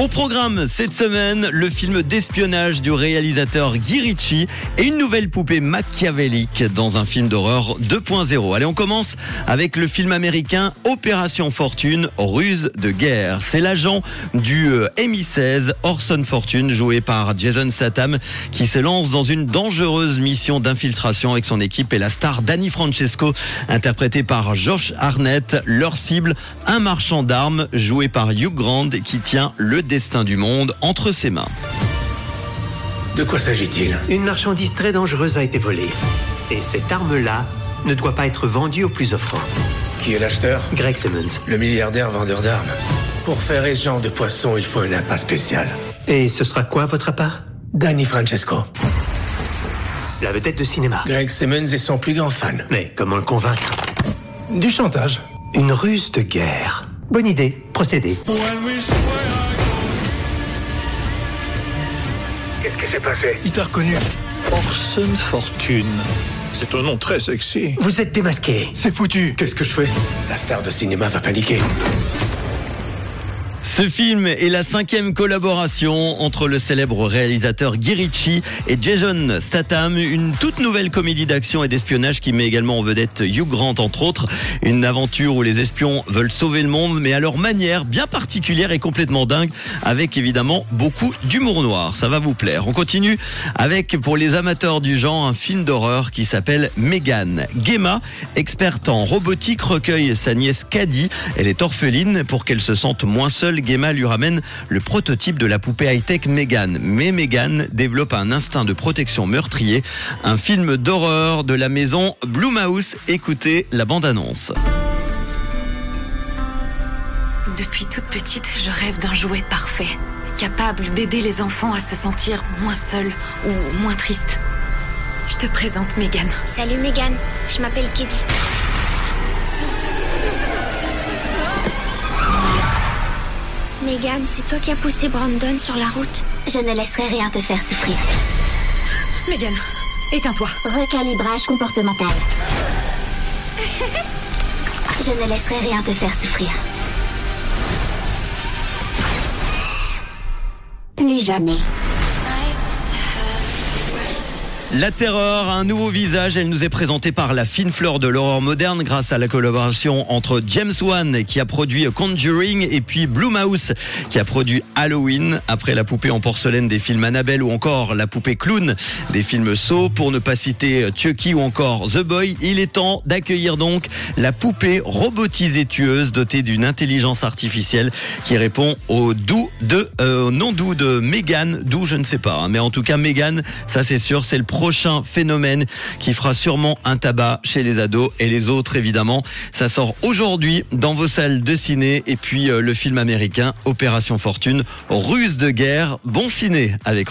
Au programme cette semaine, le film d'espionnage du réalisateur Guy Ritchie et une nouvelle poupée machiavélique dans un film d'horreur 2.0. Allez, on commence avec le film américain Opération Fortune, ruse de guerre. C'est l'agent du euh, MI16 Orson Fortune, joué par Jason Statham, qui se lance dans une dangereuse mission d'infiltration avec son équipe et la star Danny Francesco, interprétée par Josh Arnett. Leur cible, un marchand d'armes, joué par Hugh Grant, qui tient le destin du monde entre ses mains. De quoi s'agit-il? Une marchandise très dangereuse a été volée. Et cette arme-là ne doit pas être vendue au plus offrant. Qui est l'acheteur? Greg Simmons. Le milliardaire vendeur d'armes. Pour faire ce genre de poisson, il faut un appât spécial. Et ce sera quoi votre appât? Danny Francesco. La vedette de cinéma. Greg Simmons est son plus grand fan. Mais comment le convaincre? Du chantage. Une ruse de guerre. Bonne idée, procédez. Qu'est-ce qui s'est passé Il t'a reconnu. Orson Fortune. C'est un nom très sexy. Vous êtes démasqué. C'est foutu. Qu'est-ce que je fais? La star de cinéma va paniquer. Ce film est la cinquième collaboration entre le célèbre réalisateur Guy et Jason Statham, une toute nouvelle comédie d'action et d'espionnage qui met également en vedette Hugh Grant entre autres, une aventure où les espions veulent sauver le monde mais à leur manière bien particulière et complètement dingue avec évidemment beaucoup d'humour noir, ça va vous plaire. On continue avec pour les amateurs du genre un film d'horreur qui s'appelle Megan. Gemma, experte en robotique, recueille sa nièce Caddy, elle est orpheline pour qu'elle se sente moins seule Gemma lui ramène le prototype de la poupée high-tech Megan. Mais Megan développe un instinct de protection meurtrier. Un film d'horreur de la maison Blumhouse. Écoutez la bande-annonce. Depuis toute petite, je rêve d'un jouet parfait, capable d'aider les enfants à se sentir moins seuls ou moins tristes. Je te présente Megan. Salut Megan, je m'appelle Kitty. Megan, c'est toi qui as poussé Brandon sur la route Je ne laisserai rien te faire souffrir. Megan, éteins-toi. Recalibrage comportemental. Je ne laisserai rien te faire souffrir. Plus jamais. La terreur a un nouveau visage. Elle nous est présentée par la fine fleur de l'horreur moderne grâce à la collaboration entre James Wan qui a produit Conjuring et puis Blumhouse qui a produit Halloween. Après la poupée en porcelaine des films Annabelle ou encore la poupée clown des films Saw, pour ne pas citer Chucky ou encore The Boy, il est temps d'accueillir donc la poupée robotisée tueuse dotée d'une intelligence artificielle qui répond au doux de euh, non doux de Megan, d'où je ne sais pas, hein. mais en tout cas Megan, ça c'est sûr, c'est le prochain phénomène qui fera sûrement un tabac chez les ados et les autres évidemment. Ça sort aujourd'hui dans vos salles de ciné et puis euh, le film américain Opération Fortune, ruse de guerre. Bon ciné avec.